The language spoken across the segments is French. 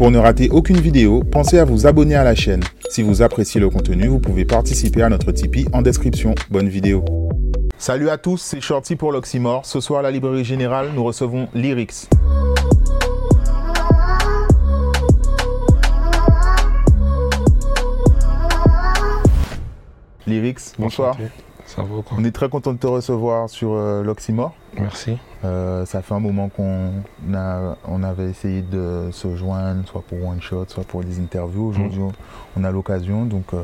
Pour ne rater aucune vidéo, pensez à vous abonner à la chaîne. Si vous appréciez le contenu, vous pouvez participer à notre Tipeee en description. Bonne vidéo. Salut à tous, c'est Shorty pour l'Oxymore. Ce soir à la Librairie Générale, nous recevons Lyrics. Lyrics, bonsoir. Quoi On est très content de te recevoir sur euh, l'Oxymore. Merci. Euh, ça fait un moment qu'on a, on avait essayé de se joindre, soit pour one shot, soit pour des interviews. Aujourd'hui, on a l'occasion, donc euh,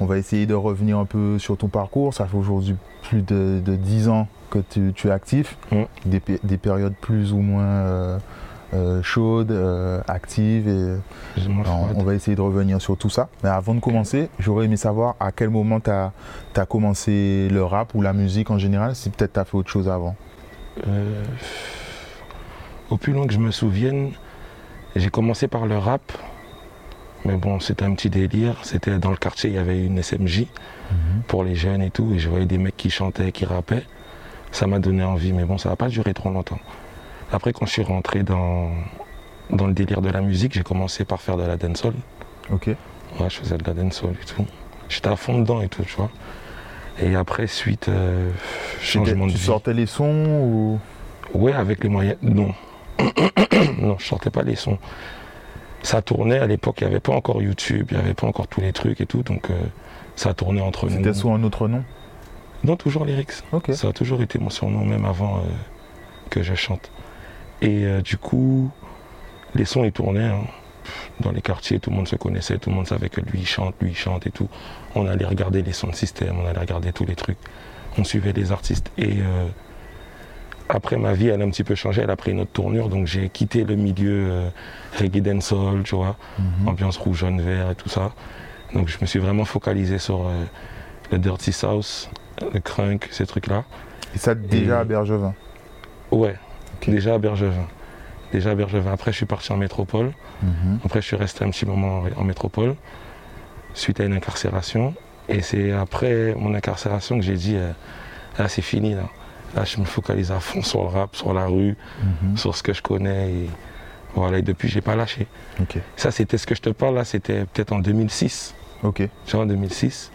on va essayer de revenir un peu sur ton parcours. Ça fait aujourd'hui plus de, de 10 ans que tu, tu es actif, Mm. des, des périodes plus ou moins euh, chaudes, euh, actives. Et, alors, on va essayer de revenir sur tout ça. Mais avant de commencer, j'aurais aimé savoir à quel moment tu as, commencé le rap ou la musique en général, si peut-être tu as fait autre chose avant. Euh, au plus loin que je me souvienne, j'ai commencé par le rap. Mais bon, c'était un petit délire. C'était dans le quartier, il y avait une SMJ pour les jeunes et tout. Et je voyais des mecs qui chantaient, qui rappaient. Ça m'a donné envie, mais bon, ça n'a pas duré trop longtemps. Après, quand je suis rentré dans, dans le délire de la musique, j'ai commencé par faire de la dancehall. Ok. Ouais, je faisais de la dancehall et tout. J'étais à fond dedans et tout, tu vois. Et après, suite, euh, changement de tu vie. sortais les sons ou? Ouais, avec les moyens. Non. non, je sortais pas les sons. Ça tournait à l'époque, il n'y avait pas encore YouTube, il n'y avait pas encore tous les trucs et tout, donc euh, ça tournait entre nous. c'était sous un autre nom? Non, toujours lyrics. Ok. Ça a toujours été mon surnom, même avant euh, que je chante. Et euh, du coup, les sons, ils tournaient. hein. Dans les quartiers, tout le monde se connaissait, tout le monde savait que lui, il chante, lui, il chante et tout. On allait regarder les sons de système, on allait regarder tous les trucs. On suivait les artistes. Et euh, après, ma vie, elle a un petit peu changé, elle a pris une autre tournure. Donc, j'ai quitté le milieu euh, reggae dancehall, tu vois, Mhm. ambiance rouge, jaune, vert et tout ça. Donc, je me suis vraiment focalisé sur euh, le Dirty South, le crunk, ces trucs-là. Et ça déjà Et- à Bergevin. Ouais. Déjà à Bergevin. Déjà à Bergevin. Après, je suis parti en métropole. Mhm. Après, je suis resté un petit moment en, métropole, suite à une incarcération. Et c'est après mon incarcération que j'ai dit, euh, là, c'est fini. Là. là, je me focalise à fond sur le rap, sur la rue, Mhm. sur ce que je connais. Et voilà, et depuis, j'ai pas lâché. Ça, c'était ce que je te parle, là, c'était peut-être en 2006. Ok. Tu vois, en 2006.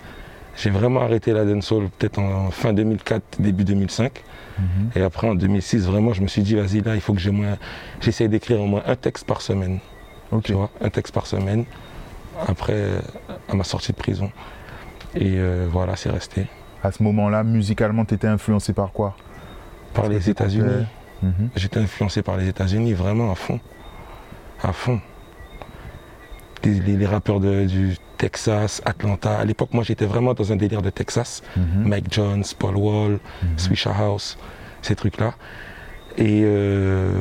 J'ai vraiment arrêté la dancehall peut-être en fin 2004, début 2005. Mhm. Et après, en 2006, vraiment, je me suis dit, vas-y, là, il faut que j'ai moins... j'essaie d'écrire au moins un texte par semaine. Tu vois, un texte par semaine, après, à ma sortie de prison. Et euh, voilà, c'est resté. À ce moment-là, musicalement, tu étais influencé par quoi? Par les États-Unis. Mhm. J'étais influencé par les États-Unis, vraiment à fond. À fond. Les, les- les rappeurs de- du Texas, Atlanta. À l'époque, moi, j'étais vraiment dans un délire de Texas. Mhm. Mike Jones, Paul Wall. Swisha House, ces trucs-là. Et euh,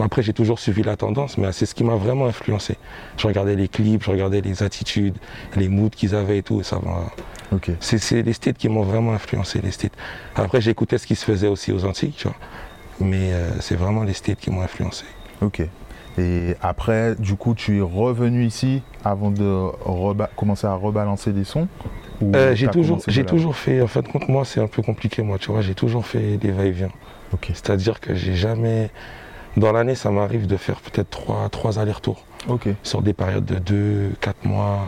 après, j'ai toujours suivi la tendance, mais c'est ce qui m'a vraiment influencé. Je regardais les clips, je regardais les attitudes, les moods qu'ils avaient et tout. et ça m'a- Ok. C'est c'est les states qui m'ont vraiment influencé, les states. Après, j'écoutais ce qui se faisait aussi aux Antilles, tu vois. Mais euh, c'est vraiment les states qui m'ont influencé. Ok. Et après, du coup, tu es revenu ici avant de commencer à rebalancer des sons Euh, j'ai toujours, j'ai toujours fait, en fin de compte, moi, c'est un peu compliqué, moi, tu vois. J'ai toujours fait des va-et-vient. C'est-à-dire que j'ai jamais. Dans l'année, ça m'arrive de faire peut-être trois, trois allers-retours. Sur des périodes de 2, 4 mois,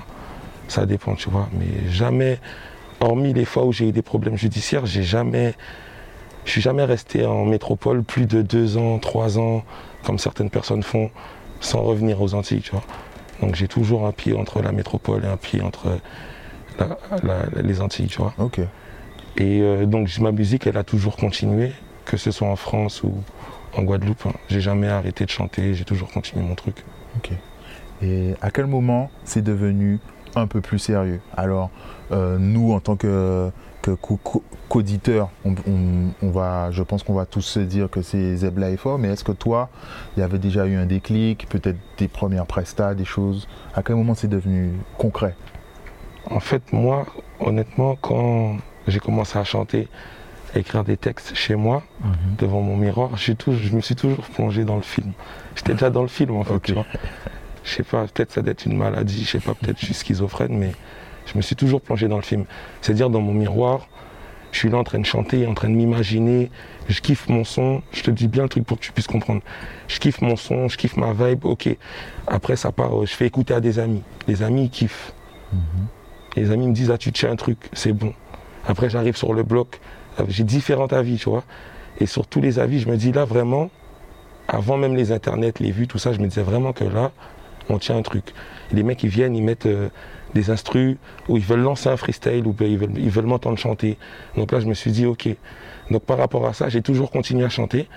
ça dépend, tu vois. Mais jamais, hormis les fois où j'ai eu des problèmes judiciaires, j'ai jamais, je suis jamais resté en métropole plus de 2 ans, 3 ans, comme certaines personnes font, sans revenir aux Antilles, tu vois. Donc j'ai toujours un pied entre la métropole et un pied entre la- la- les Antilles, tu vois. Ok. Et euh, donc ma musique, elle a toujours continué, que ce soit en France ou en Guadeloupe. hein. J'ai jamais arrêté de chanter, j'ai toujours continué mon truc. Ok. Et à quel moment c'est devenu un peu plus sérieux? Alors, euh, nous, en tant que, que qu'auditeurs, on, on- on va, je pense qu'on va tous se dire que c'est Zebla et fort, mais est-ce que toi, il y avait déjà eu un déclic, peut-être des premières prestats, des choses? À quel moment c'est devenu concret? En fait, moi, honnêtement, quand j'ai commencé à chanter, à écrire des textes chez moi, devant mon miroir, tout- je me suis toujours plongé dans le film. J'étais déjà dans le film, en fait, Ok. tu vois. Je sais pas, peut-être ça doit être une maladie, je sais pas, peut-être je suis schizophrène, mais je me suis toujours plongé dans le film. C'est-à-dire, dans mon miroir, Je suis là en train de chanter, en train de m'imaginer. Je kiffe mon son. Je te dis bien le truc pour que tu puisses comprendre. Je kiffe mon son, je kiffe ma vibe. Ok. Après, ça part. Je fais écouter à des amis. Les amis, ils kiffent. Les amis me disent, ah, tu tiens un truc, c'est bon. Après, j'arrive sur le bloc. J'ai différents avis, tu vois. Et sur tous les avis, je me dis là, vraiment, avant même les internets, les vues, tout ça, je me disais vraiment que là, on tient un truc. les mecs, ils viennent, ils mettent euh, des instrus, ou ils veulent lancer un freestyle, ou ils veulent, ils veulent m'entendre chanter. Donc là, je me suis dit, ok. Donc par rapport à ça, j'ai toujours continué à chanter.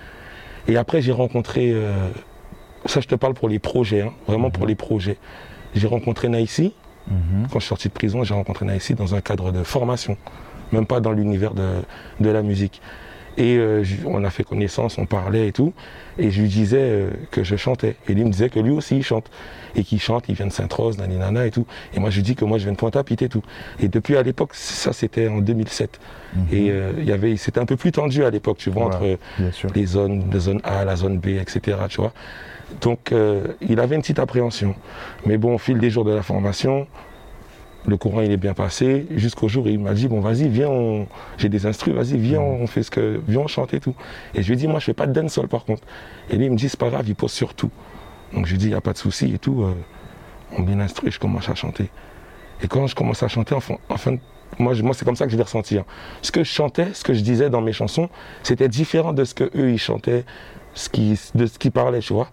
Et après, j'ai rencontré, euh, ça je te parle pour les projets, hein, vraiment pour mhm. les projets. J'ai rencontré Naïsi. Mhm. Quand je suis sorti de prison, j'ai rencontré Naïsi dans un cadre de formation, même pas dans l'univers de, de la musique. Et euh, on a fait connaissance, on parlait et tout. Et je lui disais euh, que je chantais. Et lui me disait que lui aussi il chante. Et qu'il chante, il vient de Sainte-Rose, nana et tout. Et moi je lui dis que moi je viens de Pointe-à-Pitre et tout. Et depuis à l'époque, ça c'était en 2007. Mhm. Et euh, il y avait, c'était un peu plus tendu à l'époque, tu vois, entre les zones, la zone A, la zone B, etc. Tu vois. Donc il avait une petite appréhension. Mais bon, au fil des jours de la formation, le courant il est bien passé jusqu'au jour où il m'a dit bon vas-y viens j'ai des instrus vas-y viens on fait ce que viens on chante et tout et je lui ai dit moi je fais pas de dancehall par contre et lui il me dit c'est pas grave il pose sur tout donc je lui dit il n'y a pas de souci et tout euh, on bien instruit je commence à chanter et quand je commence à chanter enfin, enfin moi, moi c'est comme ça que je l'ai ressenti hein. ce que je chantais ce que je disais dans mes chansons c'était différent de ce que eux ils chantaient ce qui, de ce qu'ils parlaient tu vois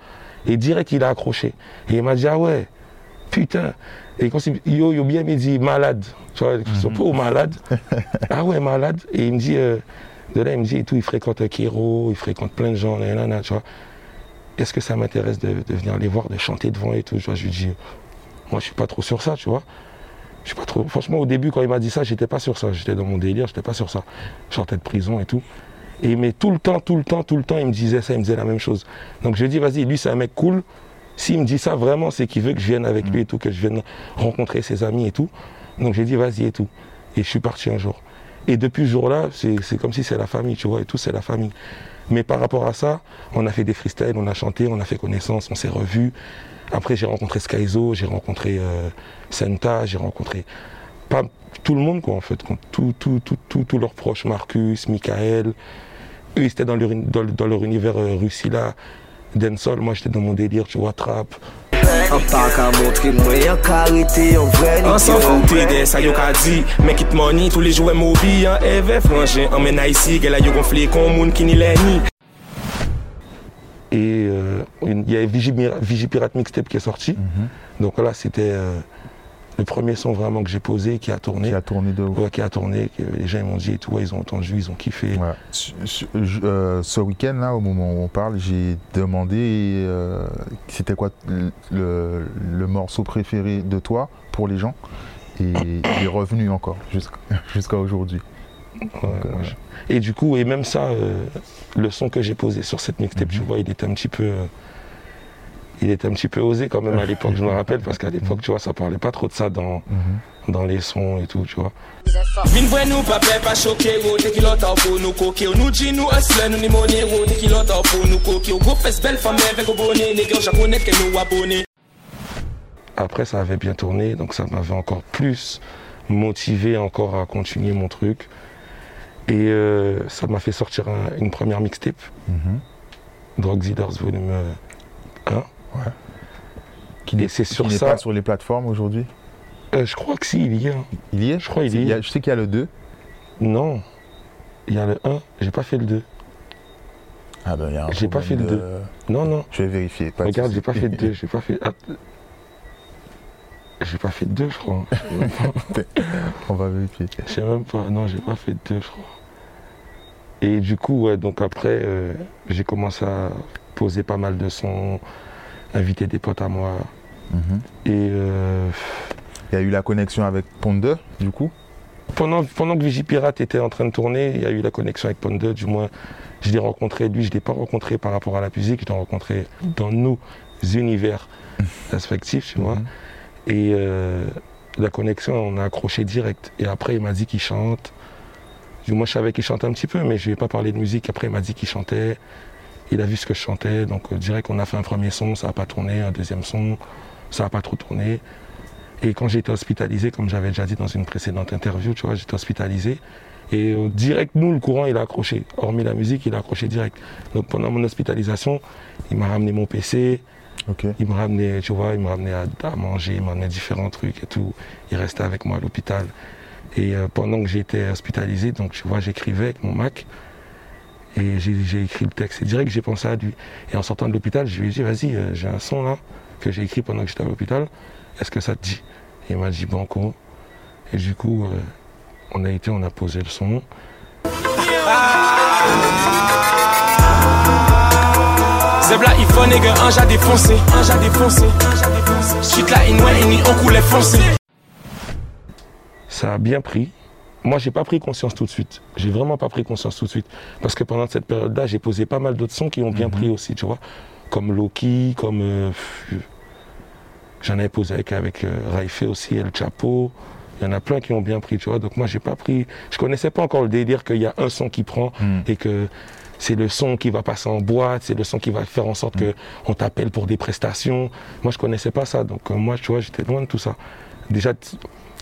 et direct il a accroché et il m'a dit ah ouais putain et quand il yo, yo bien me dit malade. Tu vois, ils sont pas malade. ah ouais, malade. Et il me dit, euh, de là, il me dit et tout, il fréquente Kiro, il fréquente plein de gens, nanana, tu vois. Est-ce que ça m'intéresse de, venir les voir, de chanter devant et tout? Je lui dis, moi je suis pas trop sur ça, tu vois. Je suis pas trop. Franchement, au début, quand il m'a dit ça, j'étais pas sur ça. J'étais dans mon délire, j'étais pas sur ça. Je sortais de prison et tout. Et mais tout le temps, tout le temps, tout le temps, il me disait ça, il me disait la même chose. Donc je lui dit, vas-y, lui c'est un mec cool, s'il me dit ça vraiment, c'est qu'il veut que je vienne avec lui et tout, que je vienne rencontrer ses amis et tout. Donc j'ai dit vas-y et tout. Et je suis parti un jour. Et depuis ce jour-là, c'est comme si c'est la famille, tu vois, et tout, c'est la famille. Mais par rapport à ça, on a fait des freestyles, on a chanté, on a fait connaissance, on s'est revus. Après, j'ai rencontré Skyzo, j'ai rencontré euh, Senta, j'ai rencontré tout le monde, quoi, en fait. Tous leurs proches, Marcus, Michael. Eux, ils étaient dans leur, dans, leur univers euh, Russie là dancehall, moi j'étais dans mon délire, tu vois, trap. An pa ka montre mwen yon karite yon vre An san foute de sa yo ka di Make it money, tous les jours mobi An eve franjen, an men a isi Gela yo gonfle kon moun ki ni lè ni Et euh, il y a Vigipirate Mixtape qui est sorti. Mm -hmm. Donc là, c'était euh, le premier son vraiment que j'ai posé, qui a tourné. Qui a tourné de ouais, qui a tourné, que les gens m'ont dit et tout, ouais, ils ont entendu, ils ont kiffé. Ouais. Euh, ce week-end là, au moment où on parle, j'ai demandé euh, c'était quoi le, le, morceau préféré de toi pour les gens, et il est revenu encore jusqu'à aujourd'hui. Ouais, euh, et du coup, et même ça, le son que j'ai posé sur cette mixtape, mm -hmm. tu vois, il était un petit peu il était un petit peu osé quand même à l'époque, je me rappelle, parce qu'à l'époque, tu vois, ça parlait pas trop de ça dans, mhm. dans les sons et tout, tu vois. Après, ça avait bien tourné, donc ça m'avait encore plus motivé encore à continuer mon truc. Et euh, ça m'a fait sortir une première mixtape, mm -hmm. Drugs Eaters Volume 1. Ouais. Qui n'est pas sur les plateformes aujourd'hui euh, Je crois que si, il y a. Il y est Je crois qu'il y, a. Je sais qu'il y a le 2. Non. Il y a le 1. J'ai pas fait le 2. Ah ben il y a un J'ai pas fait le 2. Non, non. Je vais vérifier. Pas Regarde, j'ai pas fait le 2. J'ai pas fait. Ah. J'ai pas fait 2, je crois. On va vérifier. Je sais même pas. Non, j'ai pas fait le 2, je crois. Et du coup, ouais, donc après, euh, j'ai commencé à poser pas mal de sons inviter des potes à moi. Mhm. Et euh, il y a eu la connexion avec Pond du coup pendant, pendant que Vigipirate était en train de tourner, il y a eu la connexion avec Pond du moins je l'ai rencontré, lui je ne l'ai pas rencontré par rapport à la musique, je l'ai rencontré dans nos univers respectifs, tu vois. Mhm. Et euh, la connexion, on a accroché direct. Et après, il m'a dit qu'il chante. Moi, je savais qu'il chantait un petit peu, mais je ne lui ai pas parlé de musique. Après, il m'a dit qu'il chantait. Il a vu ce que je chantais, donc euh, direct qu'on a fait un premier son, ça n'a pas tourné, un deuxième son, ça n'a pas trop tourné. Et quand j'ai été hospitalisé, comme j'avais déjà dit dans une précédente interview, tu vois, j'étais hospitalisé. Et euh, direct, nous, le courant, il a accroché. Hormis la musique, il a accroché direct. Donc pendant mon hospitalisation, il m'a ramené mon PC. Il m'a ramené, tu vois, il m'a ramené à, manger, il m'a ramené différents trucs et tout. Il restait avec moi à l'hôpital. Et euh, pendant que j'étais hospitalisé, donc tu vois, j'écrivais avec mon Mac. Et j'ai écrit le texte. Et direct, j'ai pensé à lui. Et en sortant de l'hôpital, je lui ai dit, vas-y, euh, j'ai un son là que j'ai écrit pendant que j'étais à l'hôpital. Est-ce que ça te dit? Et il m'a dit, banco. Et du coup, on a été, on a posé le son. Zebla iPhone nigga, un défoncé, un là, et on coulait foncé. Ça a bien pris. Moi, j'ai pas pris conscience tout de suite. J'ai vraiment pas pris conscience tout de suite. Parce que pendant cette période-là, j'ai posé pas mal d'autres sons qui ont bien mhm. pris aussi, tu vois. Comme Loki, comme. Euh, j'en avais posé avec, avec euh, aussi, El Chapo. Il y en a plein qui ont bien pris, tu vois. Donc moi, j'ai pas pris. Je connaissais pas encore le délire qu'il y a un son qui prend hmm. et que c'est le son qui va passer en boîte, c'est le son qui va faire en sorte hmm. qu'on t'appelle pour des prestations. Moi, je connaissais pas ça. Donc euh, moi, tu vois, j'étais loin de tout ça. Déjà,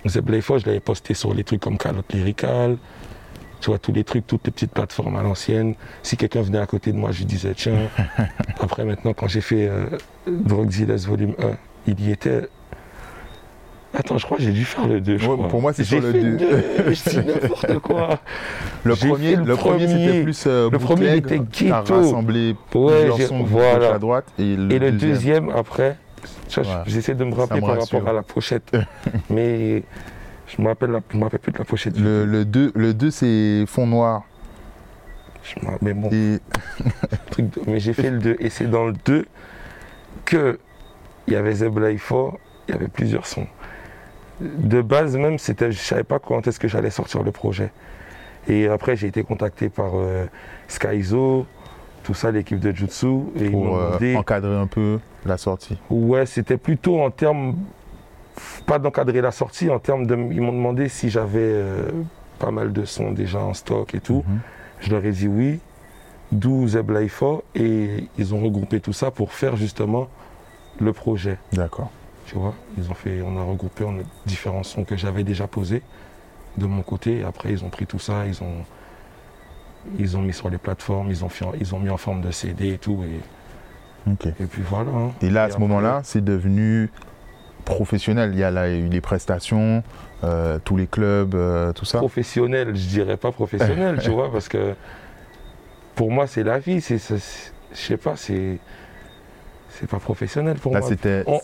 Zeblayfo, je l'avais posté sur les trucs comme Calotte Lyrical. Tu vois, tous les trucs, toutes les petites plateformes à l'ancienne. Si quelqu'un venait à côté de moi, je lui disais, tiens. Après, maintenant, quand j'ai fait euh, Drogue Volume 1, il y était Attends, je crois que j'ai dû faire le 2. pour moi, c'est sur le 2. je dis n'importe quoi. Le premier, le, premier, c'était plus euh, Le premier était ghetto. rassemblé plusieurs sons voilà. à droite. Et le, deuxième, après, j'essaie de me rappeler par rapport à la pochette. mais je ne me rappelle plus de la pochette. Le, 2, le 2 c'est fond noir. mais bon. mais j'ai fait le 2. Et c'est dans le 2 que il y avait Zebla il y avait plusieurs sons de base même, c'était, je ne savais pas quand est-ce que j'allais sortir le projet. Et après, j'ai été contacté par euh, Skyzo, tout ça, l'équipe de Jutsu. Et Pour euh, encadrer un peu la sortie. Ouais, c'était plutôt en termes, pas d'encadrer la sortie, en termes de, ils m'ont demandé si j'avais euh, pas mal de sons déjà en stock et tout. Mhm. Je leur ai dit oui, d'où Zeblaifo, et ils ont regroupé tout ça pour faire justement le projet. D'accord. Tu vois, ils ont fait, on a regroupé on a différents sons que j'avais déjà posés de mon côté. Après, ils ont pris tout ça, ils ont, ils ont mis sur les plateformes, ils ont, fait, ils ont mis en forme de CD et tout. Et, et puis voilà. Hein. Et là, à ce moment-là, c'est devenu professionnel. Il y a là, eu les prestations, euh, tous les clubs, euh, tout ça. Professionnel, je dirais pas professionnel, tu vois, parce que pour moi, c'est la vie. C'est, je sais pas, c'est c'est pas professionnel pour moi.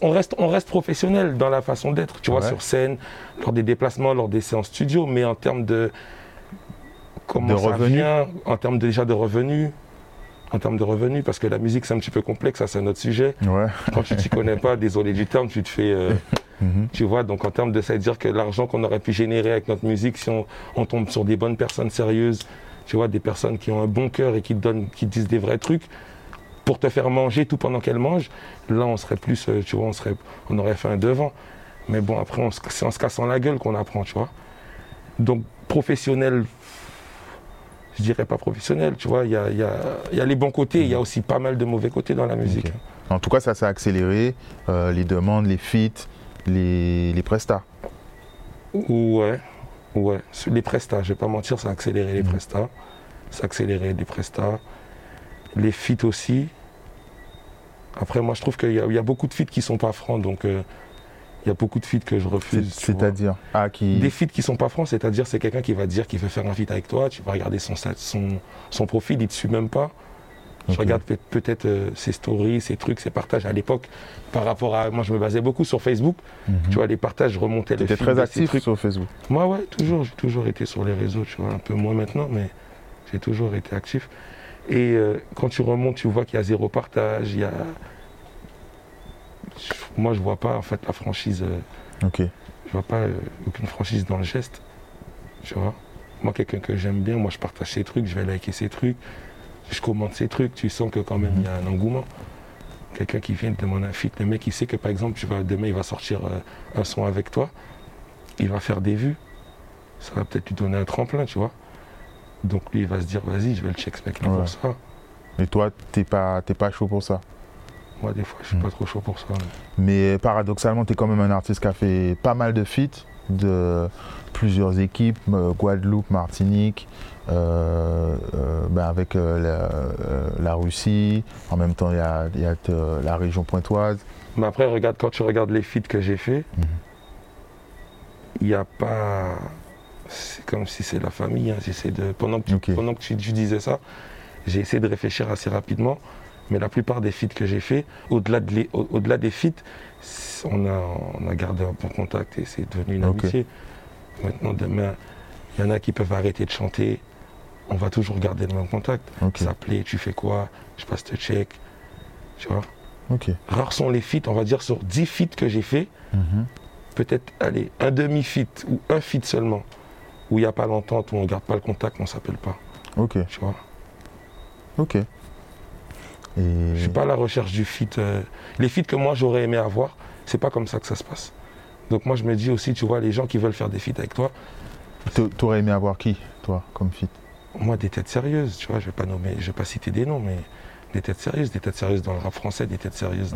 On, reste, on reste professionnel dans la façon d'être, tu vois, sur scène, lors des déplacements, lors des séances studio, mais en termes de comment de revenus. en termes déjà de revenus, en termes de revenus, parce que la musique c'est un petit peu complexe, ça c'est un autre sujet. Quand tu t'y connais pas, désolé du terme, tu te fais, euh, mhm. tu vois, donc en termes de ça, dire que l'argent qu'on aurait pu générer avec notre musique, si on, on, tombe sur des bonnes personnes sérieuses, tu vois, des personnes qui ont un bon cœur et qui donnent, qui disent des vrais trucs, pour te faire manger tout pendant qu'elle mange, là on serait plus, euh, tu vois, on, serait, on aurait fait un devant. Mais bon, après, c'est en se cassant la gueule qu'on apprend, tu vois. Donc, professionnel, je dirais pas professionnel, tu vois, il y a, y a, les bons côtés, il y a aussi pas mal de mauvais côtés dans la musique. En tout cas, ça s'est accéléré, euh, les demandes, les feats, les, les prestats. Ouais, ouais. Les prestats, je vais pas mentir, ça a accéléré les mmh. prestats. Ça a accéléré les prestats les feats aussi. Après, moi, je trouve qu'il y, a beaucoup de feats qui sont pas francs, donc euh, il y a beaucoup de feats que je refuse. C'est-à-dire ah, qui... Des feats qui sont pas francs, c'est-à-dire c'est quelqu'un qui va dire qu'il veut faire un feat avec toi, tu vas regarder son, son, son profil, il ne te suit même pas. Je regarde peut-être euh, ses stories, ses trucs, ses partages à l'époque par rapport à. Moi, je me basais beaucoup sur Facebook. Mhm. Tu vois, les partages, je remontais les très actif sur Facebook Moi, ouais, toujours. J'ai toujours été sur les réseaux, tu vois, un peu moins maintenant, mais j'ai toujours été actif. Et euh, quand tu remontes, tu vois qu'il y a zéro partage. Il y a... Moi, je vois pas en fait la franchise. Euh, ok. Je vois pas euh, aucune franchise dans le geste. Tu vois. Moi, quelqu'un que j'aime bien, moi, je partage ses trucs, je vais liker ses trucs, je commente ses trucs. Tu sens que quand même il y a un engouement. Quelqu'un qui vient te demander un feat, le mec, il sait que par exemple, tu vas, demain, il va sortir un son avec toi, il va faire des vues. Ça va peut-être lui donner un tremplin, tu vois. Donc lui, il va se dire, vas-y, je vais le check ce mec-là pour ça. Mais toi, t'es pas, pas chaud pour ça? Moi, des fois, je suis hmm. pas trop chaud pour ça. Mais, paradoxalement, tu es quand même un artiste qui a fait pas mal de feats, de, plusieurs équipes, Guadeloupe, Martinique, ben, avec la, Russie, en même temps il y a, la région pointoise. Mais après, regarde, quand tu regardes les feats que j'ai fait, mhm. il n'y a pas. C'est comme si c'est la famille. Hein, de... Pendant que, tu, pendant que tu, disais ça, j'ai essayé de réfléchir assez rapidement. Mais la plupart des feats que j'ai fait, au-delà de au -delà des feats, on a, on a gardé un bon contact et c'est devenu une amitié. Maintenant, demain, il y en a qui peuvent arrêter de chanter. On va toujours garder le même contact. S'appeler, tu fais quoi? Je passe te check. Tu vois? Rares sont les feats, on va dire sur 10 feats que j'ai fait, mhm. peut-être allez, un demi-feat ou un feat seulement, où il n'y a pas l'entente, où on ne garde pas le contact, on ne s'appelle pas. Ok. Tu vois? Ok. Et... Je ne suis pas à la recherche du feat. Euh, les feats que moi j'aurais aimé avoir, c'est pas comme ça que ça se passe. Donc moi je me dis aussi, tu vois, les gens qui veulent faire des feats avec toi. Tu aurais aimé avoir qui, toi, comme feat Moi, des têtes sérieuses, tu vois, je vais pas nommer, je vais pas citer des noms, mais des têtes sérieuses, des têtes sérieuses dans le rap français, des têtes sérieuses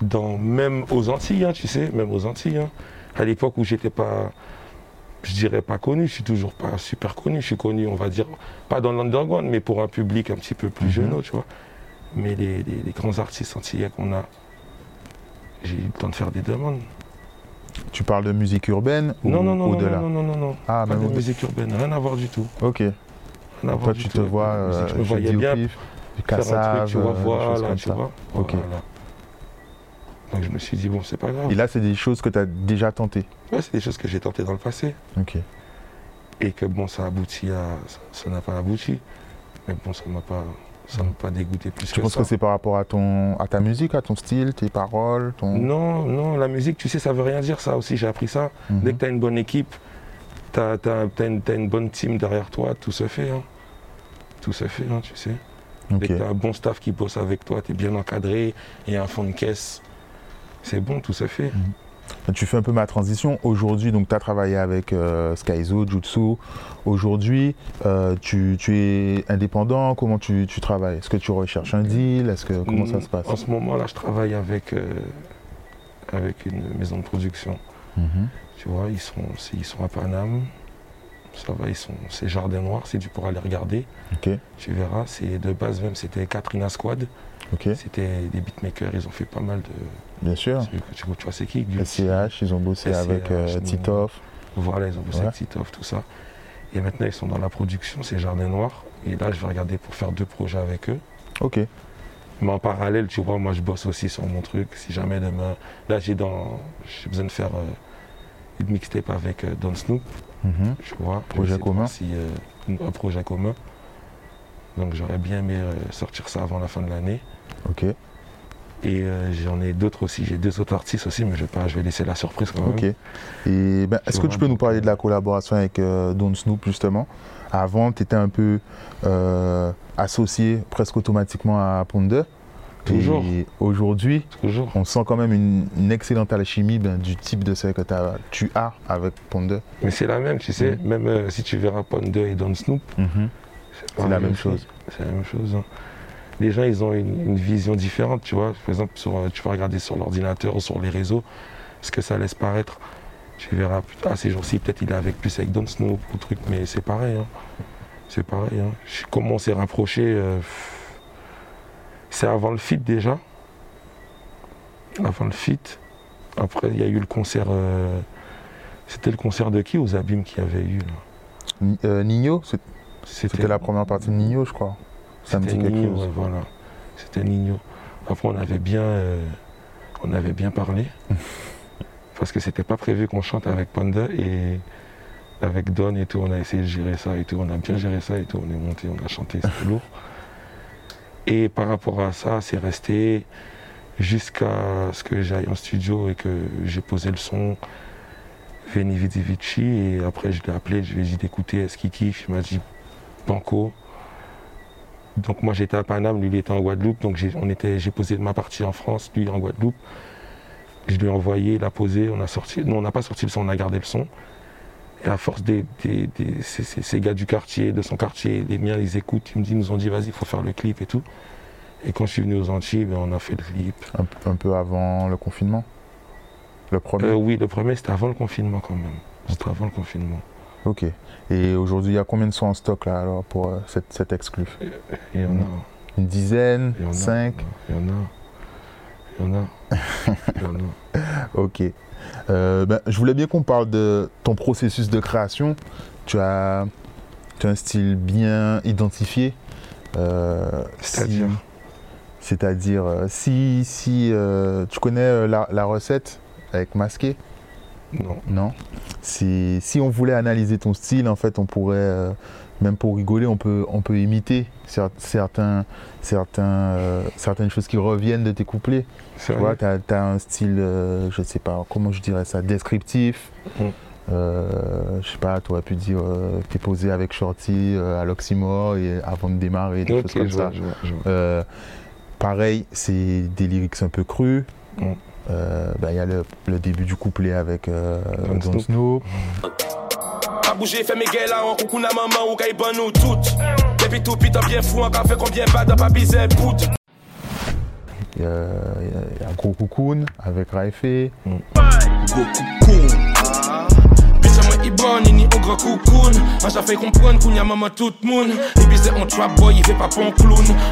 dans, même aux Antilles, hein, tu sais, même aux Antilles. Hein. À l'époque où j'étais pas, je dirais pas connu, je suis toujours pas super connu, je suis connu, on va dire, pas dans l'underground, mais pour un public un petit peu plus mhm. jeune, tu vois. Mais les, grands artistes antillais qu'on a, j'ai eu le temps de faire des demandes. Tu parles de musique urbaine ou non, non, au-delà non, non, non, non, Ah, pas de musique urbaine, rien à voir du tout. Ok. Rien à voir toi, du tu tout. te vois, euh, je me voyais bien du cassave, tu vois, euh, voilà, tu vois. Ok. Donc je me suis dit, bon, c'est pas grave. Et là, c'est des choses que tu as déjà tentées Ouais, c'est des choses que j'ai tentées dans le passé. Ok. Et que bon, ça aboutit à. Ça n'a pas abouti. Mais bon, ça m'a pas. Ça m'a pas dégoûté plus tu penses que c'est par rapport à, ton, à ta musique, à ton style, tes paroles ton... Non, non, la musique, tu sais, ça veut rien dire, ça aussi, j'ai appris ça. Mhm. Dès que tu as une bonne équipe, tu as, une, bonne team derrière toi, tout se fait. Hein. Tout se fait, hein, tu sais. Dès que tu as un bon staff qui bosse avec toi, tu es bien encadré, il y a un fond de caisse, c'est bon, tout se fait. Mhm. Tu fais un peu ma transition. Aujourd'hui, donc tu as travaillé avec euh, Skyzo, Jutsu. Aujourd'hui, euh, tu, es indépendant. Comment tu, travailles? Est-ce que tu recherches un deal? Est-ce que comment ça se passe? En ce moment-là, je travaille avec, euh, avec une maison de production. Mhm. Tu vois, ils sont, ils sont à Paname. Ça va, ils sont, c'est Jardin Noir, si tu pourras les regarder. Tu verras, c'est de base même, c'était Katrina Squad. C'était des beatmakers, ils ont fait pas mal de. Bien sûr. Tu, vois, c'est qui SCH, ils ont bossé avec euh, Titoff. Voilà, ils ont bossé avec Titoff, tout ça. Et maintenant, ils sont dans la production, c'est Jardin Noir. Et là, je vais regarder pour faire deux projets avec eux. Ok. Mais en parallèle, tu vois, moi, je bosse aussi sur mon truc. Si jamais demain. Là, j'ai dans... besoin de faire euh, une mixtape avec euh, Don Snoop. Mhm. Tu vois. Projet commun. Si, un projet commun. Donc j'aurais bien aimé euh, sortir ça avant la fin de l'année. Ok. Et euh, j'en ai d'autres aussi, j'ai deux autres artistes aussi, mais je vais, pas, je vais laisser la surprise quand même. Ok. Et ben, est-ce que tu peux nous parler de la collaboration avec euh, Don Snoop justement? Avant, tu étais un peu associé presque automatiquement à Ponder. Toujours. Et aujourd'hui, on sent quand même une, excellente alchimie ben, du type de ce que tu as avec Ponder. Mais c'est la même, tu sais, mhm. même si tu verras Ponder et Don Snoop, mhm. C'est la même chose. C'est la même chose. Hein. Les gens, ils ont une, vision différente, tu vois. Par exemple, sur, tu vas regarder sur l'ordinateur ou sur les réseaux ce que ça laisse paraître. Tu verras, ah, ces jours-ci, peut-être il est avec plus avec Don Snoop ou truc, mais c'est pareil. Hein. C'est pareil. Hein. Comment on s'est rapproché euh, C'est avant le feat déjà. Avant le feat. Après, il y a eu le concert. Euh, c'était le concert de qui aux abîmes qu'il y avait eu là? Euh, Nino? C'était la première partie de Nino, je crois. Ça me dit quelque chose. voilà. C'était Nino. Après, on avait bien, euh, on avait bien parlé. parce que c'était pas prévu qu'on chante avec Panda et avec Don et tout. On a essayé de gérer ça et tout. On a bien géré ça et tout. On est monté, on a chanté, c'était lourd. Et par rapport à ça, c'est resté jusqu'à ce que j'aille en studio et que j'ai posé le son. Veni Vidi Vici et après je l'ai appelé, je lui ai dit d'écouter, est-ce qu'il kiffe? Il m'a dit Banco. Donc moi j'étais à Paname, lui il était en Guadeloupe, donc j'ai posé ma partie en France, lui en Guadeloupe. Je lui ai envoyé, il a posé, on a sorti, non on n'a pas sorti le son, on a gardé le son. Et à force des, ces, gars du quartier, de son quartier, les miens, ils écoutent, ils me disent, ils nous ont dit vas-y, il faut faire le clip et tout. Et quand je suis venu aux Antilles, ben, on a fait le clip. Un, peu avant le confinement? Le premier? Euh, Oui, le premier c'était avant le confinement quand même. C'était avant le confinement. Ok. Et aujourd'hui, il y a combien de sons en stock là alors pour euh, cette, cette exclu? Il y en a. Une dizaine? Il y en a. Cinq? Il y en a. Il y en a. Il y en a. Ok. Euh, ben, je voulais bien qu'on parle de ton processus de création. Tu as, tu as un style bien identifié. Euh, C'est-à-dire? si- C'est-à-dire, euh, si, si tu connais la, la recette avec masqué, Non. non si, si on voulait analyser ton style, en fait, on pourrait, euh, même pour rigoler, on peut, on peut imiter cer- certains, certains, euh, certaines choses qui reviennent de tes couplets. Tu vois, tu as, un style, euh, je sais pas, comment je dirais ça, descriptif. Mm. Je sais pas, tu aurais pu dire t'es posé avec Shorty à l'Oxymore avant de démarrer, des choses comme ça. vois, je vois, je vois. Pareil, c'est des lyrics un peu crus. Mm. Euh, bah, Il y a le, le début du couplet avec euh, Don Don Snoop. Pas bouger, fais mes gars là, en coucou na maman ou caille nous toutes. Depuis tout pis, t'as bien fou, en café combien pas dans pas biser poudre. Il y, a- il y a- il y a Gros avec Raifé. Bitch, moi, il bonne, il ni au grand coucoun. Moi, j'ai fait comprendre qu'on y a maman tout le monde. Et puis, c'est un trap boy, il fait pas clown.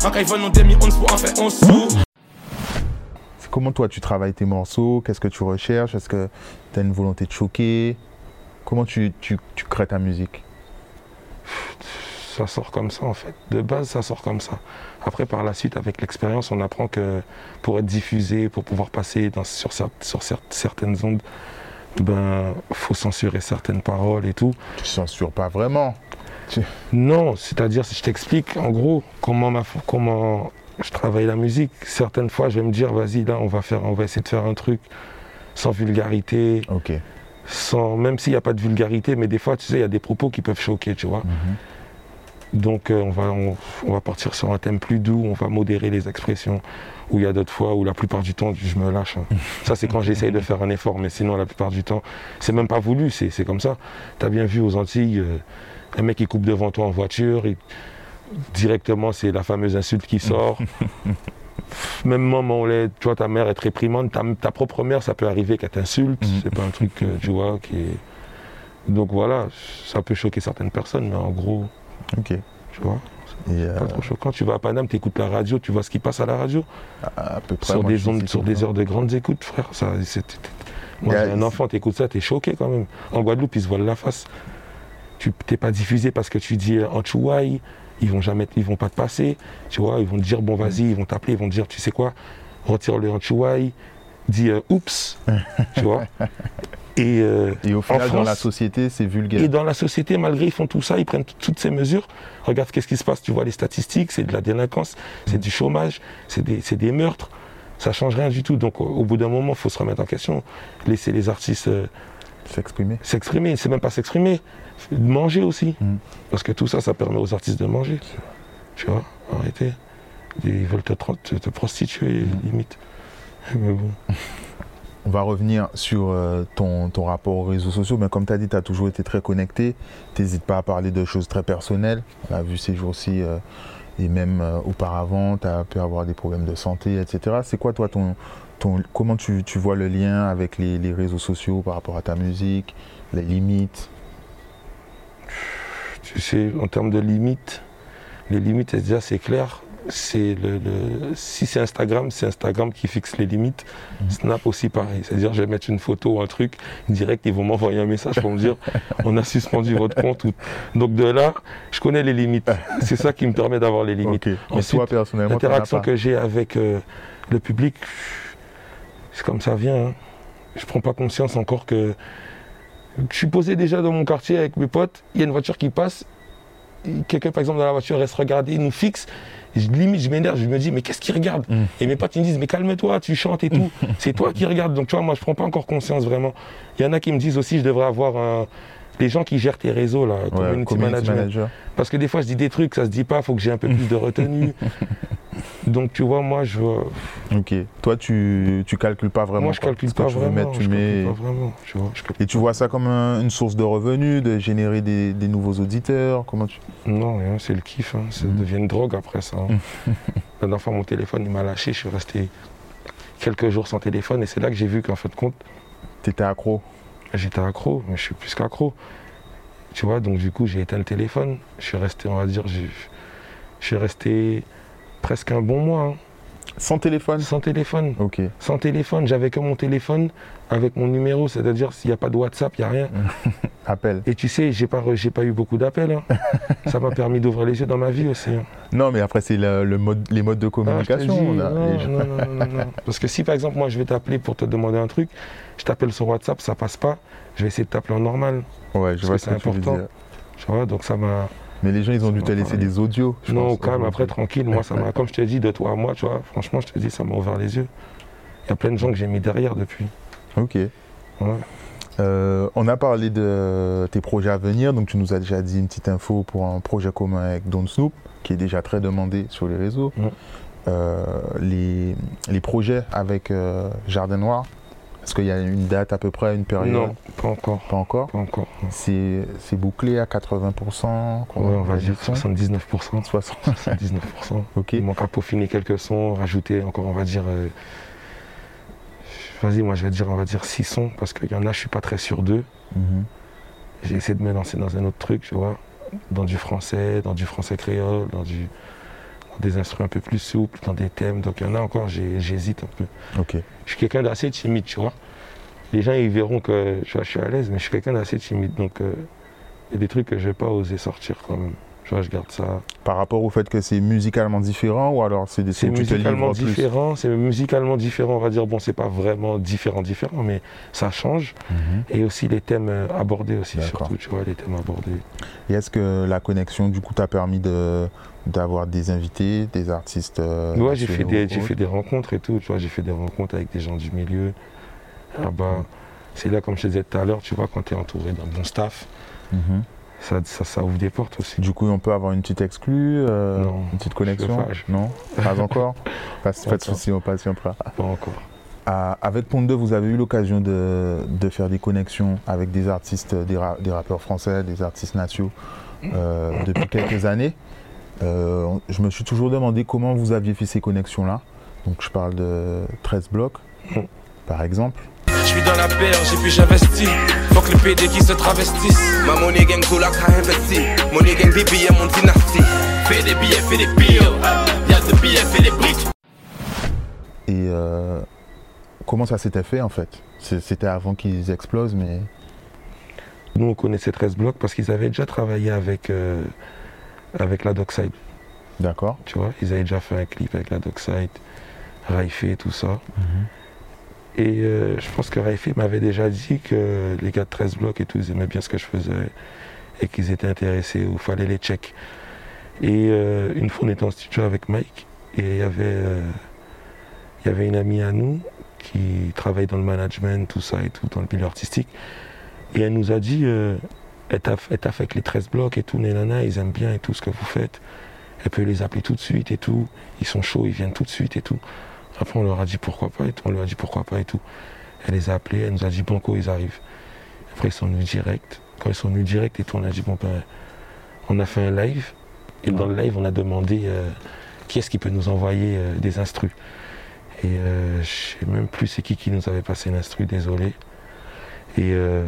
En demi, on pour en faire un sou. Comment toi tu travailles tes morceaux? Qu'est-ce que tu recherches? Est-ce que tu as une volonté de choquer? Comment tu, tu- tu crées ta musique? Ça sort comme ça en fait. De base, ça sort comme ça. Après, par la suite, avec l'expérience, on apprend que pour être diffusé, pour pouvoir passer dans- sur, cer- sur cer- certaines ondes, ben, faut censurer certaines paroles et tout. Tu censures pas vraiment. Non, c'est-à-dire, si je t'explique en gros comment, ma, comment je travaille la musique, certaines fois, je vais me dire, vas-y, là, on va, faire, on va essayer de faire un truc sans vulgarité, sans, même s'il n'y a pas de vulgarité, mais des fois, tu sais, il y a des propos qui peuvent choquer, tu vois. Mhm. Donc euh, on, va, on, on va partir sur un thème plus doux, on va modérer les expressions. Où il y a d'autres fois où la plupart du temps je me lâche. hein. Ça c'est quand j'essaye de faire un effort, mais sinon la plupart du temps c'est même pas voulu, c'est c'est comme ça. Tu as bien vu aux Antilles, euh, un mec qui coupe devant toi en voiture, il- directement c'est la fameuse insulte qui sort. même moment où les- tu vois, ta mère est réprimande, ta, ta propre mère ça peut arriver qu'elle t'insulte, Mhm. c'est pas un truc euh, tu vois qui est. Donc voilà, ça peut choquer certaines personnes, mais en gros, Ok. Tu vois. euh, Pas trop choquant. Tu vas à Paname, tu écoutes la radio, tu vois ce qui passe à la radio. à, à peu près. sur des ondes, sur heures de grandes écoutes, frère. Ça, Moi, j'ai un enfant, t'écoutes ça, t'es choqué quand même. En Guadeloupe, ils se voilent la face. Tu t'es pas diffusé parce que tu dis euh, en Chouaï, ils vont jamais, ils vont pas te passer. Tu vois, ils vont te dire bon vas-y, ils vont t'appeler, ils vont te dire tu sais quoi, retire-le en Chouaï, dis euh, oups, tu vois. Et euh, Et au final, dans la société, c'est vulgaire. et dans la société, malgré ils font tout ça, ils prennent toutes ces mesures. Regarde qu'est-ce qui se passe, tu vois les statistiques, c'est de la délinquance, c'est du chômage, c'est des, meurtres. Ça change rien du tout. Donc au, au bout d'un moment, il faut se remettre en question. Laisser les artistes euh, S'exprimer. s'exprimer. C'est même pas s'exprimer, manger aussi. Mm. Parce que tout ça, ça permet aux artistes de manger. Tu vois, arrêtez. Ils veulent te, te- te prostituer, limite. Mais bon. On va revenir sur euh, ton, ton rapport aux réseaux sociaux. Mais comme tu as dit, tu as toujours été très connecté. Tu n'hésites pas à parler de choses très personnelles. On a vu ces jours-ci, euh, et même euh, auparavant, tu as pu avoir des problèmes de santé, etc. C'est quoi, toi, ton, ton, comment tu, tu vois le lien avec les, les réseaux sociaux par rapport à ta musique, les limites? Tu sais, en termes de limites, les limites, déjà, c'est clair. C'est le, le- si c'est Instagram, c'est Instagram qui fixe les limites. Snap aussi pareil. C'est-à-dire, je vais mettre une photo ou un truc, direct, ils vont m'envoyer un message pour me dire on a suspendu votre compte. ou- Donc de là, je connais les limites. C'est ça qui me permet d'avoir les limites. Ok. Mais Ensuite, toi, personnellement, L'interaction que j'ai avec euh, le public, c'est comme ça vient. hein. Je prends pas conscience encore que je suis posé déjà dans mon quartier avec mes potes. Il y a une voiture qui passe. Quelqu'un, par exemple, dans la voiture reste regarder, il nous fixe. Je, limite, je m'énerve, je me dis, mais qu'est-ce qu'il regarde Mm. Et mes potes, ils me disent, mais calme-toi, tu chantes et tout. c'est toi qui regardes. Donc, tu vois, moi, je prends pas encore conscience vraiment. Il y en a qui me disent aussi, je devrais avoir un. Les gens qui gèrent tes réseaux, là, community, community management. manager. Parce que des fois, je dis des trucs, ça se dit pas, faut que j'ai un peu plus de retenue. Donc, tu vois, moi, je. Ok. Toi, tu, tu calcules pas vraiment. moi, je calcule Ce que pas vraiment. mettre, tu je mets. calcule pas vraiment. Tu vois, je calcule Et tu vois ça comme un- une source de revenus, de générer des, des nouveaux auditeurs Comment tu... Non, rien, c'est le kiff. hein. Ça Mhm. devient une drogue après ça. hein. La dernière fois, mon téléphone, il m'a lâché. Je suis resté quelques jours sans téléphone. Et c'est là que j'ai vu qu'en fin de compte, T'étais accro J'étais accro, mais je suis plus qu'accro. Tu vois, donc du coup, j'ai éteint le téléphone. Je suis resté, on va dire, je, suis resté presque un bon mois. hein. Sans téléphone Sans téléphone. Ok. Sans téléphone, j'avais que mon téléphone avec mon numéro, c'est-à-dire s'il n'y a pas de WhatsApp, il n'y a rien. Appel. Et tu sais, j'ai pas, j'ai pas eu beaucoup d'appels. hein. Ça m'a permis d'ouvrir les yeux dans ma vie aussi. hein. Non, mais après, c'est le, le mode, les modes de Ah, communication. non, les non, non. Parce que si par exemple moi je vais t'appeler pour te demander un truc, je t'appelle sur WhatsApp, ça passe pas, je vais essayer de t'appeler en normal. Ouais, je Parce vois que ce que c'est tu veux important. dire. Tu vois, donc ça m'a. Mais les gens, ils ont dû te laisser des audios. je Non, pense, calme, après tranquille, moi ça m'a, comme je te dis, de toi à moi, tu vois, franchement je te dis, ça m'a ouvert les yeux. Il y a plein de gens que j'ai mis derrière depuis. Ok. Ouais. Euh, on a parlé de tes projets à venir, donc tu nous as déjà dit une petite info pour un projet commun avec Don Snoop, qui est déjà très demandé sur les réseaux. Euh, les, les projets avec euh, Jardin Noir, est-ce qu'il y a une date à peu près, une période Non, pas encore. Pas encore. Pas encore. C'est bouclé à 80%. Ouais, on va dire 79%. 60. 79%. Ok. Il manque à peaufiner quelques sons, rajouter encore, on va dire. euh, Vas-y, moi je vais dire, on va dire 6 sons, parce qu'il y en a, je suis pas très sûr d'eux. Mhm. J'ai essayé de me lancer dans un autre truc, tu vois, dans du français, dans du français créole, dans, du, des instruments un peu plus souples, dans des thèmes. Donc il y en a encore, j'hésite un peu. Je suis quelqu'un d'assez timide, tu vois. Les gens, ils verront que je suis à l'aise, mais je suis quelqu'un d'assez timide. Donc euh, il y a des trucs que je vais pas oser sortir quand même. Tu vois, je garde ça. Par rapport au fait que c'est musicalement différent ou alors c'est des C'est tu te musicalement différent, c'est musicalement différent, on va dire, bon, c'est pas vraiment différent, différent, mais ça change. Mhm. Et aussi les thèmes euh, abordés aussi, surtout, tu vois, les thèmes abordés. Et est-ce que la connexion, du coup, t'a permis de d'avoir des invités, des artistes euh, Ouais, j'ai fait, des, ou j'ai autres fait des rencontres et tout, tu vois, j'ai fait des rencontres avec des gens du milieu. Là-bas, c'est là, comme je te disais tout à l'heure, tu vois, quand tu es entouré d'un bon staff, Mhm. Ça, ça, ça ouvre des portes aussi. Du coup, on peut avoir une petite exclue, euh, Non, une petite connexion. Non Pas encore Pas, pas de Encore. souci, on patientera. Pas encore. À- avec Pont 2, vous avez eu l'occasion de, de faire des connexions avec des artistes, des, ra- des rappeurs français, des artistes nationaux euh, depuis quelques années. Euh, je me suis toujours demandé comment vous aviez fait ces connexions-là. Donc je parle de 13 blocs, Mm. par exemple. Je suis dans la berge et puis j'investis. Faut que les PD qui se travestissent. Ma money gang sous la investi Money gang BB et mon dynastie Fais des billets, fais des billes. Y'a de billets, fais des briques. Et euh, comment ça s'était fait en fait? C'était avant qu'ils explosent, mais Nous, on connaissait 13 blocs parce qu'ils avaient déjà travaillé avec, euh, avec la Dockside, d'accord. tu vois. Ils avaient déjà fait un clip avec la Dockside, Raifé, tout ça. Et euh, je pense que Raifé m'avait déjà dit que les gars de 13 blocs et tout, ils aimaient bien ce que je faisais et qu'ils étaient intéressés ou fallait les check. Et euh, une fois, on était en studio avec Mike et il y avait, euh, y avait une amie à nous qui travaille dans le management, tout ça et tout, dans le milieu artistique. Et elle nous a dit, elle t'a avec les 13 blocs et tout, ils aiment bien et tout ce que vous faites. Elle peut les appeler tout de suite et tout. Ils sont chauds, ils viennent tout de suite et tout. Après, on leur a dit pourquoi pas et tout. On leur a dit pourquoi pas et tout. Elle les a appelés, elle nous a dit banco, ils arrivent. Après, ils sont venus direct. Quand ils sont venus direct et tout, on a dit bon ben, on a fait un live. Et dans le live, on a demandé euh, qui est-ce qui peut nous envoyer euh, des instrus. Et euh, je sais même plus c'est qui qui nous avait passé l'instru, désolé. Et euh,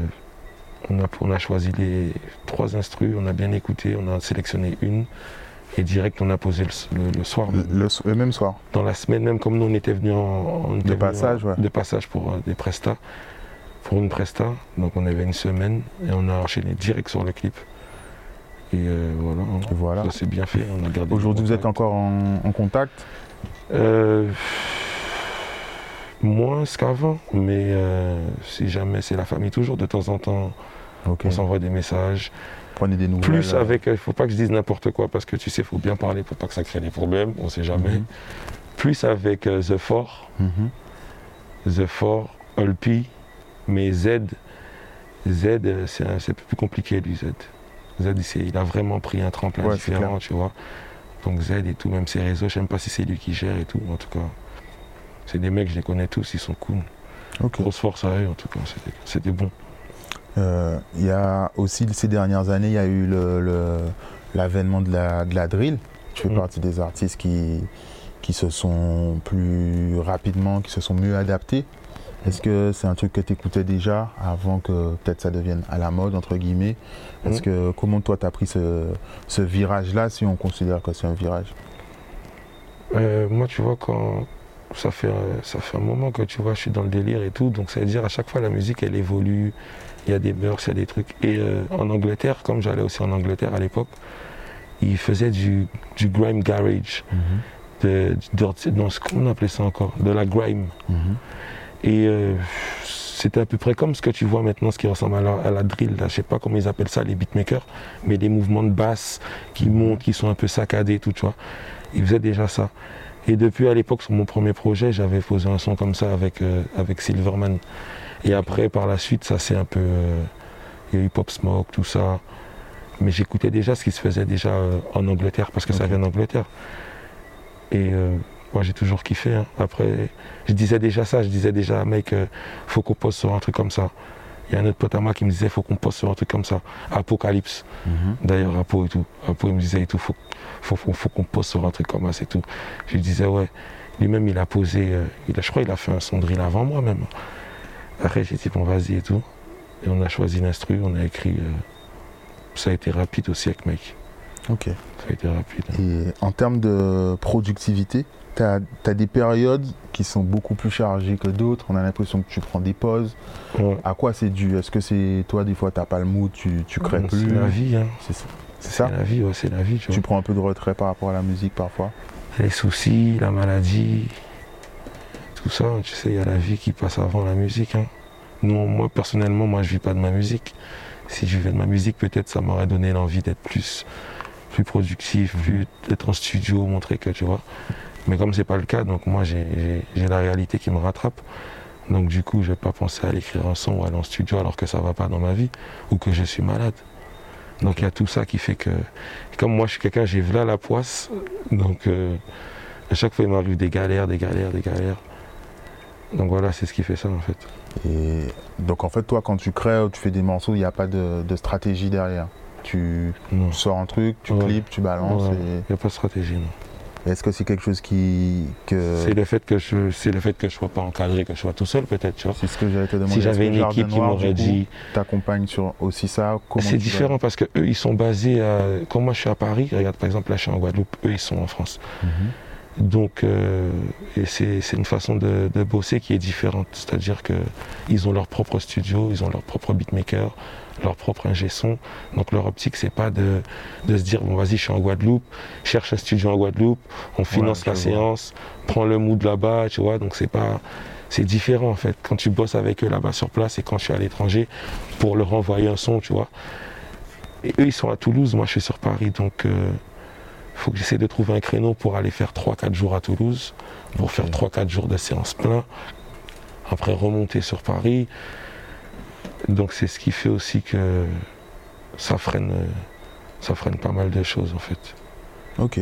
on, a, on a choisi les trois instrus, on a bien écouté, on a sélectionné une. Et direct, on a posé le, le- le soir. Le, le- le même soir. Dans la semaine même, comme nous, on était venus en, passage, ouais. de passage pour euh, des prestats, pour une presta. Donc on avait une semaine et on a enchaîné direct sur le clip. Et euh, voilà, hein. Voilà. ça s'est bien fait. Aujourd'hui, vous êtes encore en, en contact? Euh, moins qu'avant, mais si jamais c'est la famille, toujours de temps en temps, on s'envoie des messages. Prenez des nouvelles. Plus euh, avec, il faut pas que je dise n'importe quoi parce que tu sais, il faut bien parler pour pas que ça crée des problèmes, on sait jamais. Mhm. Plus avec euh, The Four, mhm. The Four, Olpi, mais Z, Z, euh, c'est plus compliqué lui, Z. Z, il, a vraiment pris un tremplin Ouais, différent, tu vois. Donc Z et tout, même ses réseaux, je sais même pas si c'est lui qui gère et tout, en tout cas. C'est des mecs, je les connais tous, ils sont cool. Ok. Grosse force à eux, en tout cas, c'était bon. Euh, Il y a aussi ces dernières années, il y a eu le- le- l'avènement de la, de la drill. Tu fais Mm. partie des artistes qui, qui se sont plus rapidement, qui se sont mieux adaptés Est-ce que c'est un truc que tu écoutais déjà avant que peut-être ça devienne à la mode, entre guillemets? Est-ce Mhm. que comment toi tu as pris ce, ce virage-là, si on considère que c'est un virage? Euh, moi, tu vois, quand ça fait, ça fait un moment que tu vois, je suis dans le délire et tout, donc ça veut dire à chaque fois la musique elle évolue, il y a des mœurs, il y a des trucs. Et euh, en Angleterre, comme j'allais aussi en Angleterre à l'époque, ils faisaient du, du grime garage, de, du dirty- non, c'est- comment on appelait ça encore De la grime. Mhm. Et euh, c'était à peu près comme ce que tu vois maintenant, ce qui ressemble à la, à la drill. Là. Je sais pas comment ils appellent ça, les beatmakers, mais des mouvements de basse qui montent, qui sont un peu saccadés, tout, tu vois. Ils faisaient déjà ça. Et depuis à l'époque, sur mon premier projet, j'avais posé un son comme ça avec, euh, avec Silverman. Et après, par la suite, ça c'est un peu. euh, il y a eu Pop Smoke, tout ça. Mais j'écoutais déjà ce qui se faisait déjà euh, en Angleterre, parce que ça vient d'Angleterre. Et euh, moi, j'ai toujours kiffé. hein. Après, je disais déjà ça, je disais déjà, mec, euh, faut qu'on pose sur un truc comme ça. Il y a un autre pote à moi qui me disait, faut qu'on pose sur un truc comme ça. Apocalypse. Mhm. D'ailleurs, Apo et tout. Apo, il me disait et tout, faut, faut, faut, faut qu'on pose sur un truc comme ça et tout. Je lui disais, ouais. Lui-même, il a posé, euh, il a, je crois qu'il a fait un son drill avant moi même. Après, j'ai dit, bon, vas-y et tout. Et on a choisi l'instru, on a écrit. euh, ça a été rapide aussi avec mec. Ok. Ça a été rapide. Et en termes de productivité, tu as, des périodes qui sont beaucoup plus chargées que d'autres? On a l'impression que tu prends des pauses. Ouais. À quoi c'est dû? Est-ce que c'est toi, des fois, tu pas le mood, tu, tu crées plus? C'est la vie, hein. C'est ça. C'est la vie, ouais, c'est la vie, tu. Tu prends un peu de retrait par rapport à la musique parfois? Les soucis, la maladie, tout ça, tu sais, il y a la vie qui passe avant la musique. hein. Non, moi personnellement, moi je vis pas de ma musique. Si je vivais de ma musique, peut-être ça m'aurait donné l'envie d'être plus, plus productif, d'être en studio, montrer que tu vois. Mais comme c'est pas le cas, donc moi j'ai la réalité qui me rattrape. Donc du coup, je vais pas penser à aller écrire un son ou aller en studio alors que ça va pas dans ma vie ou que je suis malade. Donc il y a tout ça qui fait que, comme moi je suis quelqu'un, j'ai là la poisse, donc euh, à chaque fois il m'arrive des galères, des galères, des galères. Donc voilà, c'est ce qui fait ça en fait. Et donc en fait, toi, quand tu crées ou tu fais des morceaux, il n'y a pas de, de stratégie derrière. Tu Non, sors un truc, tu clips, tu balances. Il n'y a pas de stratégie. non. Est-ce que c'est quelque chose qui que C'est le fait que je, c'est le fait que je sois pas encadré, que je sois tout seul peut-être, tu vois. c'est ce que j'allais te demander. Si j'avais une équipe qui m'aurait dit, t'accompagne sur aussi ça? Comment c'est différent parce que eux ils sont basés à, comme moi je suis à Paris, regarde par exemple là je suis en Guadeloupe, eux ils sont en France. Mhm. Donc, euh, c'est une façon de, de bosser qui est différente. C'est-à-dire qu'ils ont leur propre studio, ils ont leur propre beatmaker, leur propre ingé son. Donc leur optique, c'est pas de, de se dire, bon vas-y, je suis en Guadeloupe, cherche un studio en Guadeloupe, on finance la vois. séance, prends le mood là-bas, tu vois. Donc c'est pas... C'est différent en fait quand tu bosses avec eux là-bas sur place et quand je suis à l'étranger pour leur envoyer un son, tu vois. Et eux ils sont à Toulouse, moi je suis sur Paris, donc euh, faut que j'essaie de trouver un créneau pour aller faire 3-4 jours à Toulouse, pour faire 3-4 jours de séance plein, après remonter sur Paris. Donc c'est ce qui fait aussi que ça freine, ça freine pas mal de choses en fait. Ok.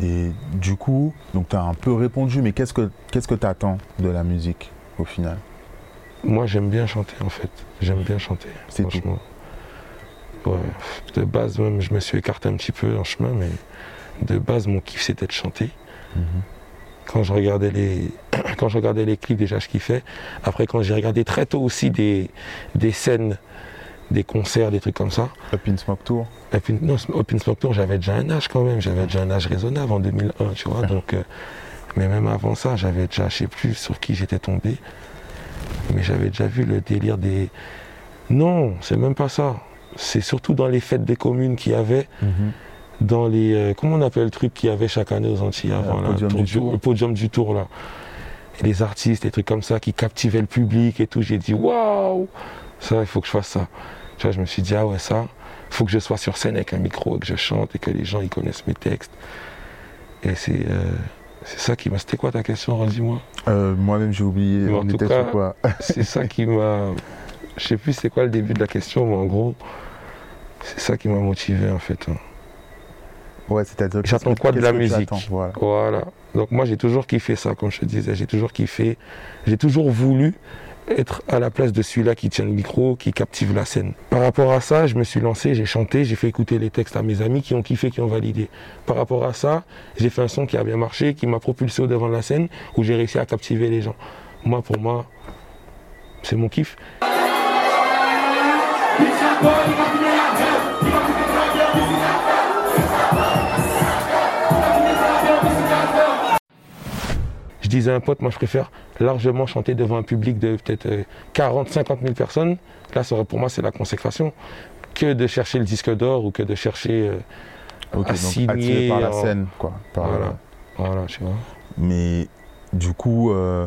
Et du coup, donc tu as un peu répondu, mais qu'est-ce que qu'est-ce que tu attends de la musique au final? Moi j'aime bien chanter en fait, j'aime bien chanter, C'est tout. De base même je me suis écarté un petit peu en chemin, mais de base mon kiff c'était de chanter. quand je regardais les quand je regardais les clips déjà je kiffais. Après quand j'ai regardé très tôt aussi des, des scènes des concerts des trucs comme ça. Up in Smoke Tour. Non Open Smoke Tour j'avais déjà un âge quand même. J'avais déjà un âge raisonnable en 2001 tu vois. Donc euh, mais même avant ça j'avais déjà je sais plus sur qui j'étais tombé mais j'avais déjà vu le délire des non c'est même pas ça c'est surtout dans les fêtes des communes qu'il y avait dans les. euh, comment on appelle le truc qu'il y avait chaque année aux Antilles avant là, Euh, podium tour du Tour. Le podium du tour là. Et les artistes, les trucs comme ça qui captivaient le public et tout. J'ai dit waouh Ça, il faut que je fasse ça. Tu vois, je me suis dit ah ouais, ça, faut que je sois sur scène avec un micro et que je chante et que les gens ils connaissent mes textes. Et c'est. euh, c'est ça qui m'a. C'était quoi ta question, redis-moi Euh, Moi-même j'ai oublié, Mais en tout cas- sur quoi? C'est ça qui m'a. Je sais plus c'est quoi le début de la question, mais en gros, c'est ça qui m'a motivé en fait. hein. Ouais, c'est-à-dire que J'attends quoi de la musique Voilà. Voilà. Donc moi j'ai toujours kiffé ça, comme je te disais. J'ai toujours kiffé. J'ai toujours voulu être à la place de celui-là qui tient le micro, qui captive la scène. Par rapport à ça, je me suis lancé, j'ai chanté, j'ai fait écouter les textes à mes amis qui ont kiffé, qui ont validé. Par rapport à ça, j'ai fait un son qui a bien marché, qui m'a propulsé au devant de la scène, où j'ai réussi à captiver les gens. moi, pour moi, c'est mon kiff. Disais à un pote, moi je préfère largement chanter devant un public de peut-être 40, 50 000 personnes. Là, ça, pour moi, c'est la consécration. Que de chercher le disque d'or ou que de chercher euh, à donc signer par la en- scène, quoi. par- Voilà. Mais du coup, euh,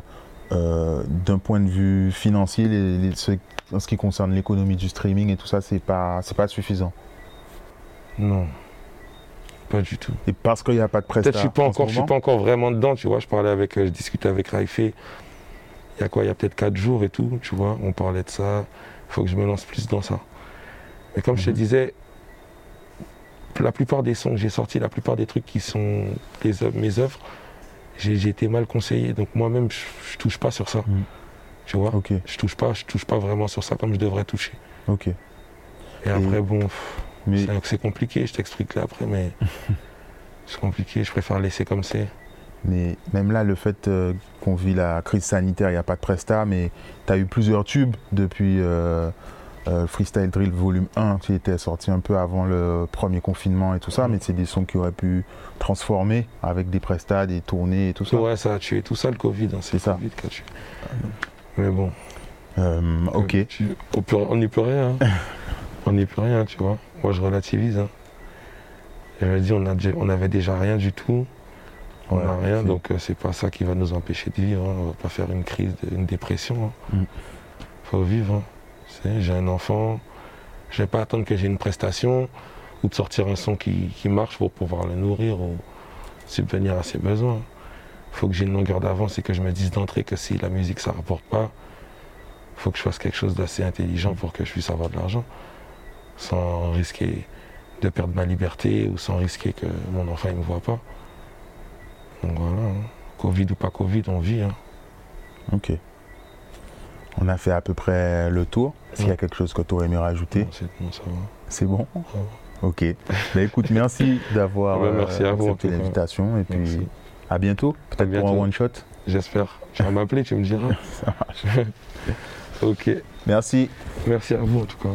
euh, d'un point de vue financier, les- les- ce- en ce qui concerne l'économie du streaming et tout ça, c'est pas, c'est pas suffisant. Non. Pas du tout. Et parce qu'il n'y a pas de Peut-être prestat que je suis pas en ce encore, je suis pas encore vraiment dedans, tu vois. Je parlais avec, euh, je discutais avec Raifé. Il y a quoi? Il y a peut-être 4 jours et tout, tu vois. On parlait de ça. Il faut que je me lance plus dans ça. Mais comme je te Mhm. disais, la plupart des sons que j'ai sortis, la plupart des trucs qui sont les mes œuvres, j'ai été mal conseillé. Donc moi-même, je, je touche pas sur ça. Mhm. Tu vois? Je touche pas, je touche pas vraiment sur ça comme je devrais toucher. ok. Et après, bon, pff, Mais c'est c'est compliqué, je t'expliquerai après, mais c'est compliqué, je préfère laisser comme c'est. Mais même là, le fait euh, qu'on vit la crise sanitaire, il n'y a pas de presta, mais tu as eu plusieurs tubes depuis euh, euh, Freestyle Drill Volume 1 qui était sorti un peu avant le premier confinement et tout ça, Mhm. mais c'est des sons qui auraient pu transformer avec des prestats, des tournées et tout ça. Ouais, ça a tué tout ça le Covid, hein, C'est ça. Covid qui a tué. Mais bon, ok. tu- on n'y peut rien. hein. on n'y peut rien, tu vois. Moi, je relativise. Hein. Je me dis, on, a on avait déjà rien du tout. On Ouais, n'a rien, donc euh, c'est pas ça qui va nous empêcher de vivre. hein. On va pas faire une crise, une dépression. Il Mm. faut vivre. hein. J'ai un enfant, je vais pas attendre que j'ai une prestation ou de sortir un son qui, qui marche pour pouvoir le nourrir ou subvenir à ses besoins. Il faut que j'ai une longueur d'avance et que je me dise d'entrée que si la musique ça rapporte pas, il faut que je fasse quelque chose d'assez intelligent pour que je puisse avoir de l'argent sans risquer de perdre ma liberté ou sans risquer que mon enfant ne me voit pas. Donc voilà, hein. Covid ou pas Covid, on vit. hein. Ok. On a fait à peu près le tour. S'il y a quelque chose que tu aurais aimé rajouter, c'est bon, ça va. c'est bon va. Ok. Bah, écoute, merci d'avoir Ouais, euh, accepté l'invitation et puis Merci. à bientôt. Peut-être pour un bientôt. one shot. J'espère. Tu vas m'appeler, tu me diras. Ça marche. ok. Merci. Merci à vous en tout cas.